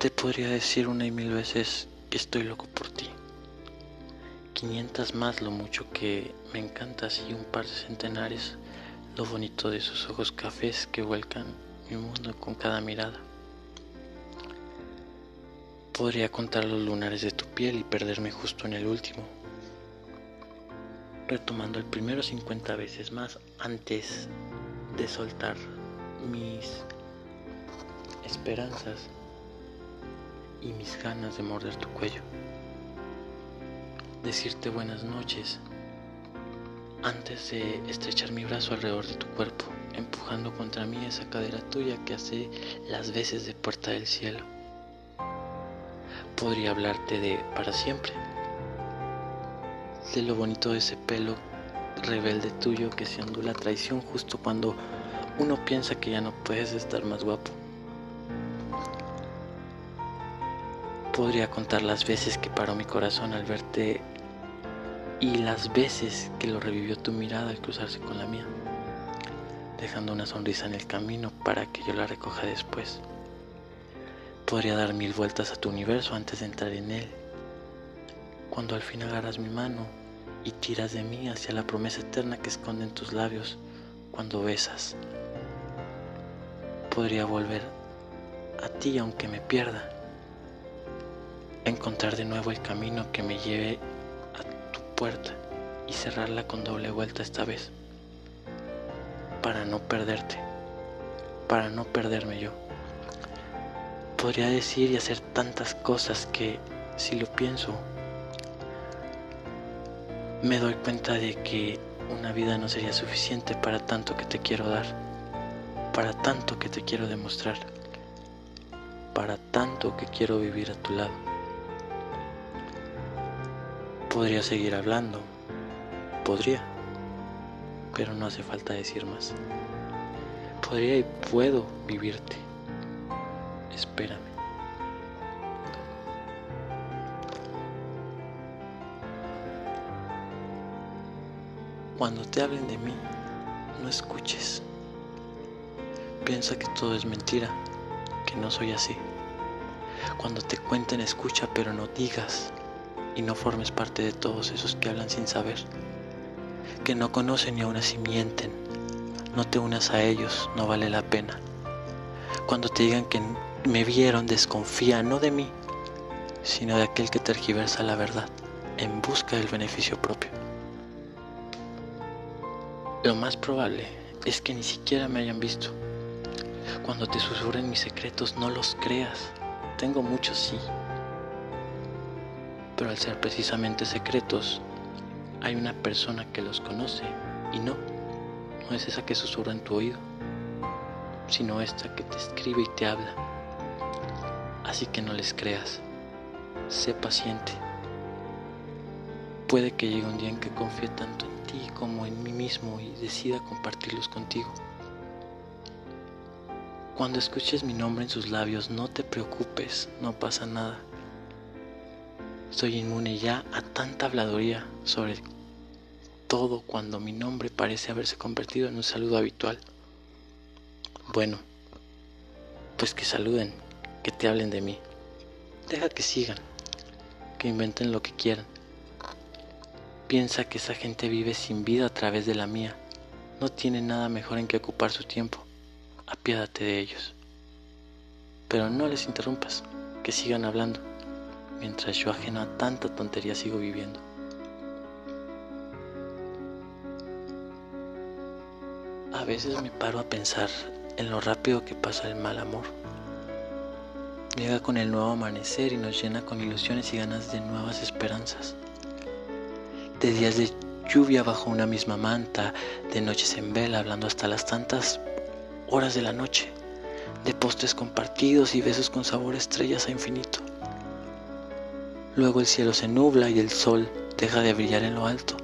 Te podría decir una y mil veces que estoy loco por ti. 500 más lo mucho que me encantas y un par de centenares lo bonito de sus ojos cafés que vuelcan mi mundo con cada mirada. Podría contar los lunares de tu piel y perderme justo en el último, retomando el primero 50 veces más antes de soltar mis esperanzas y mis ganas de morder tu cuello. Decirte buenas noches antes de estrechar mi brazo alrededor de tu cuerpo, empujando contra mí esa cadera tuya que hace las veces de puerta del cielo. Podría hablarte de para siempre, de lo bonito de ese pelo rebelde tuyo que se ondula traición justo cuando uno piensa que ya no puedes estar más guapo. Podría contar las veces que paró mi corazón al verte y las veces que lo revivió tu mirada al cruzarse con la mía, dejando una sonrisa en el camino para que yo la recoja después. Podría dar mil vueltas a tu universo antes de entrar en él. Cuando al fin agarras mi mano y tiras de mí hacia la promesa eterna que esconden tus labios cuando besas. Podría volver a ti aunque me pierda. Encontrar de nuevo el camino que me lleve a tu puerta y cerrarla con doble vuelta esta vez. Para no perderte. Para no perderme yo. Podría decir y hacer tantas cosas que, si lo pienso, me doy cuenta de que una vida no sería suficiente para tanto que te quiero dar, para tanto que te quiero demostrar, para tanto que quiero vivir a tu lado. Podría seguir hablando, podría, pero no hace falta decir más. Podría y puedo vivirte. Espérame. Cuando te hablen de mí, no escuches. Piensa que todo es mentira, que no soy así. Cuando te cuenten, escucha, pero no digas y no formes parte de todos esos que hablan sin saber, que no conocen y aún así mienten. No te unas a ellos, no vale la pena. Cuando te digan que me vieron, desconfía no de mí, sino de aquel que tergiversa la verdad en busca del beneficio propio. Lo más probable es que ni siquiera me hayan visto. Cuando te susurren mis secretos, no los creas. Tengo muchos, sí. Pero al ser precisamente secretos, hay una persona que los conoce y no, no es esa que susurra en tu oído, sino esta que te escribe y te habla. Así que no les creas. Sé paciente. Puede que llegue un día en que confíe tanto en ti como en mí mismo y decida compartirlos contigo. Cuando escuches mi nombre en sus labios, no te preocupes, no pasa nada. Soy inmune ya a tanta habladuría sobre todo cuando mi nombre parece haberse convertido en un saludo habitual. Bueno, pues que saluden, que te hablen de mí. Deja que sigan, que inventen lo que quieran. Piensa que esa gente vive sin vida a través de la mía. No tiene nada mejor en que ocupar su tiempo. Apiádate de ellos. Pero no les interrumpas, que sigan hablando, mientras yo ajeno a tanta tontería sigo viviendo. A veces me paro a pensar en lo rápido que pasa el mal amor. Llega con el nuevo amanecer y nos llena con ilusiones y ganas de nuevas esperanzas de días de lluvia bajo una misma manta, de noches en vela hablando hasta las tantas horas de la noche, de postres compartidos y besos con sabor estrellas a infinito. Luego el cielo se nubla y el sol deja de brillar en lo alto.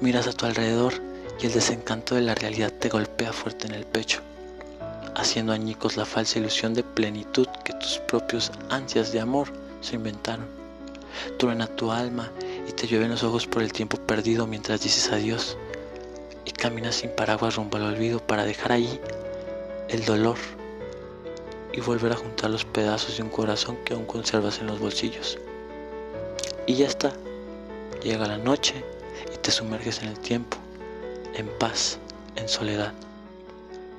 Miras a tu alrededor y el desencanto de la realidad te golpea fuerte en el pecho, haciendo añicos la falsa ilusión de plenitud que tus propios ansias de amor se inventaron. Truena tu alma y te llueven los ojos por el tiempo perdido mientras dices adiós y caminas sin paraguas rumbo al olvido para dejar ahí el dolor y volver a juntar los pedazos de un corazón que aún conservas en los bolsillos. Y ya está. Llega la noche y te sumerges en el tiempo, en paz, en soledad.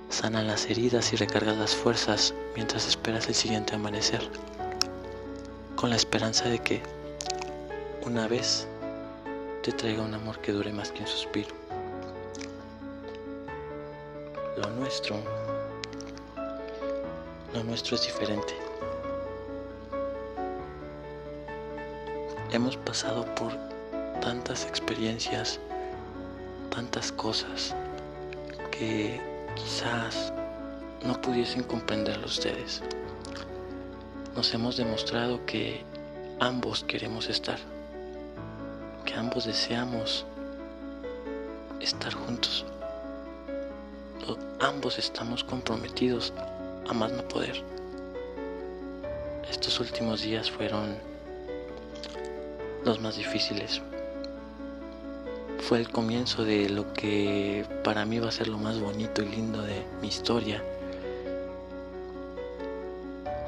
Sanan las heridas y recargas las fuerzas mientras esperas el siguiente amanecer, con la esperanza de que una vez te traiga un amor que dure más que un suspiro. Lo nuestro, lo nuestro es diferente. Hemos pasado por tantas experiencias, tantas cosas que quizás no pudiesen comprenderlo ustedes. Nos hemos demostrado que ambos queremos estar, que ambos deseamos estar juntos. Ambos estamos comprometidos a más no poder. Estos últimos días fueron los más difíciles. Fue el comienzo de lo que para mí va a ser lo más bonito y lindo de mi historia.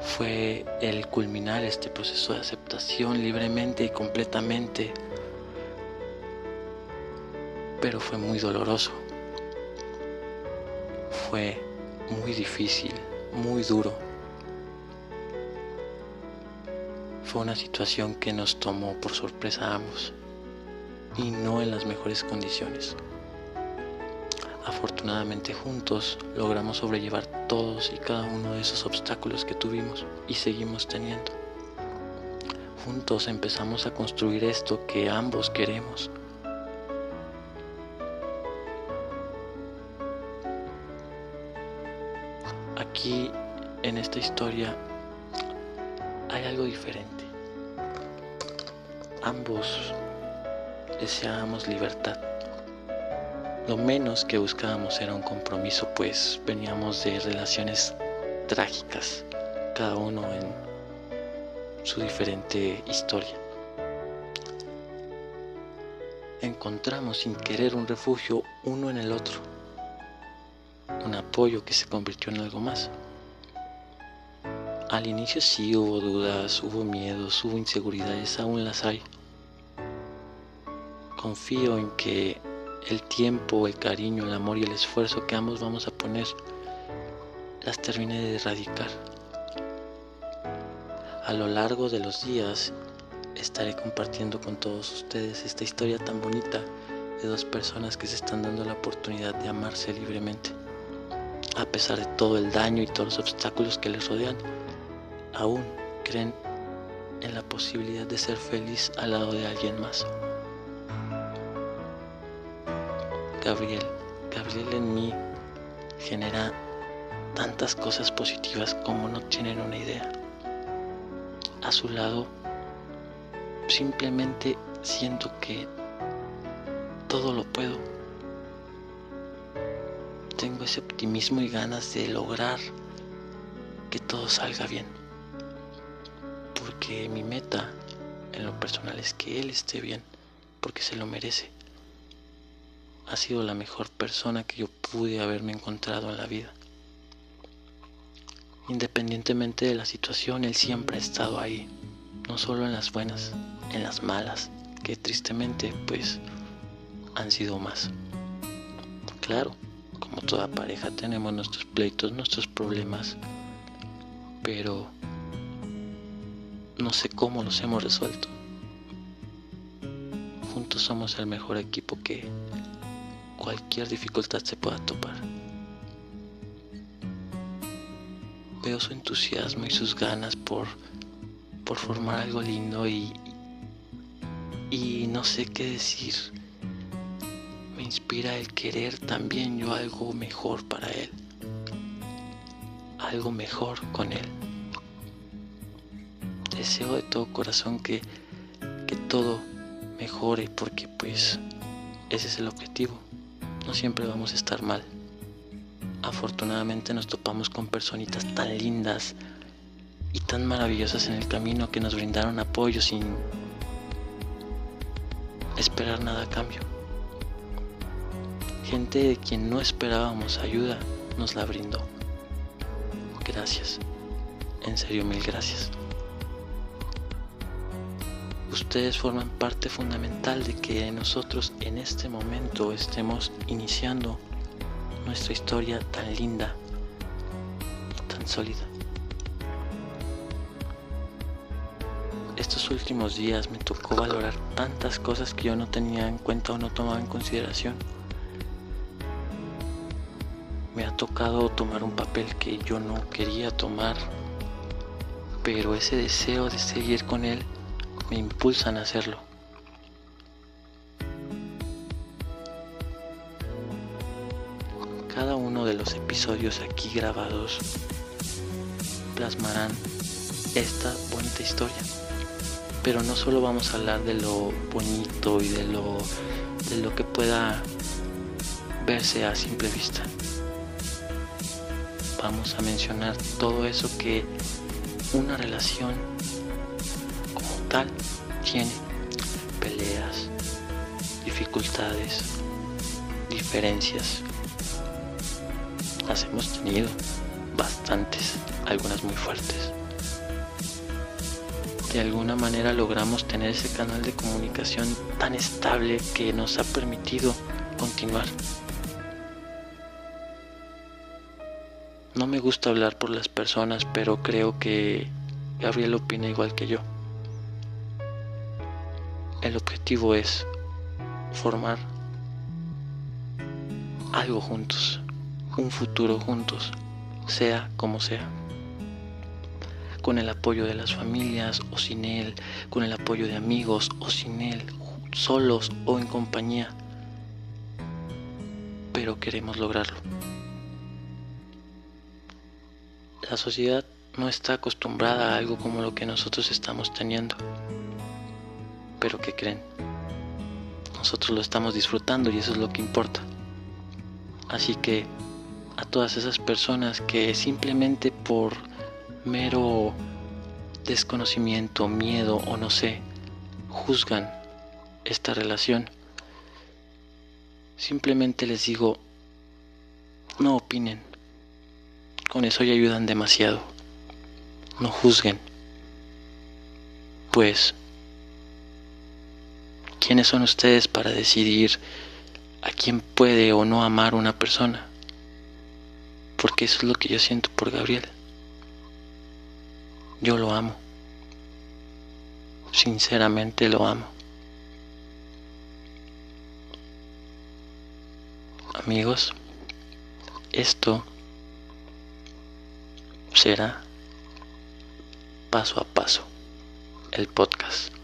Fue el culminar este proceso de aceptación libremente y completamente. Pero fue muy doloroso. Fue muy difícil, muy duro. Fue una situación que nos tomó por sorpresa a ambos y no en las mejores condiciones. Afortunadamente juntos logramos sobrellevar todos y cada uno de esos obstáculos que tuvimos y seguimos teniendo. Juntos empezamos a construir esto que ambos queremos. Aquí en esta historia hay algo diferente ambos deseábamos libertad. Lo menos que buscábamos era un compromiso, pues veníamos de relaciones trágicas, cada uno en su diferente historia. Encontramos sin querer un refugio uno en el otro, un apoyo que se convirtió en algo más. Al inicio sí hubo dudas, hubo miedos, hubo inseguridades, aún las hay confío en que el tiempo, el cariño, el amor y el esfuerzo que ambos vamos a poner las termine de erradicar. A lo largo de los días estaré compartiendo con todos ustedes esta historia tan bonita de dos personas que se están dando la oportunidad de amarse libremente. A pesar de todo el daño y todos los obstáculos que les rodean, aún creen en la posibilidad de ser feliz al lado de alguien más. Gabriel, Gabriel en mí genera tantas cosas positivas como no tienen una idea. A su lado, simplemente siento que todo lo puedo. Tengo ese optimismo y ganas de lograr que todo salga bien. Porque mi meta en lo personal es que él esté bien, porque se lo merece ha sido la mejor persona que yo pude haberme encontrado en la vida. Independientemente de la situación, Él siempre ha estado ahí, no solo en las buenas, en las malas, que tristemente pues han sido más. Claro, como toda pareja tenemos nuestros pleitos, nuestros problemas, pero no sé cómo los hemos resuelto. Juntos somos el mejor equipo que cualquier dificultad se pueda topar. Veo su entusiasmo y sus ganas por, por formar algo lindo y, y no sé qué decir. Me inspira el querer también yo algo mejor para él. Algo mejor con él. Deseo de todo corazón que, que todo mejore porque pues ese es el objetivo no siempre vamos a estar mal. Afortunadamente nos topamos con personitas tan lindas y tan maravillosas en el camino que nos brindaron apoyo sin esperar nada a cambio. Gente de quien no esperábamos ayuda nos la brindó. Gracias. en serio mil gracias. Ustedes forman parte fundamental de que nosotros en este momento estemos iniciando nuestra historia tan linda y tan sólida. Estos últimos días me tocó valorar tantas cosas que yo no tenía en cuenta o no tomaba en consideración. Me ha tocado tomar un papel que yo no quería tomar, pero ese deseo de seguir con él me impulsan a hacerlo. Cada uno de los episodios aquí grabados plasmarán esta bonita historia. Pero no solo vamos a hablar de lo bonito y de lo, de lo que pueda verse a simple vista. Vamos a mencionar todo eso que una relación tiene peleas, dificultades, diferencias. Las hemos tenido bastantes, algunas muy fuertes. De alguna manera logramos tener ese canal de comunicación tan estable que nos ha permitido continuar. No me gusta hablar por las personas, pero creo que Gabriel opina igual que yo. El objetivo es formar algo juntos, un futuro juntos, sea como sea. Con el apoyo de las familias o sin él, con el apoyo de amigos o sin él, solos o en compañía. Pero queremos lograrlo. La sociedad no está acostumbrada a algo como lo que nosotros estamos teniendo pero ¿qué creen? Nosotros lo estamos disfrutando y eso es lo que importa. Así que a todas esas personas que simplemente por mero desconocimiento, miedo o no sé, juzgan esta relación, simplemente les digo, no opinen. Con eso ya ayudan demasiado. No juzguen. Pues ¿Quiénes son ustedes para decidir a quién puede o no amar una persona? Porque eso es lo que yo siento por Gabriel. Yo lo amo. Sinceramente lo amo. Amigos, esto será paso a paso el podcast.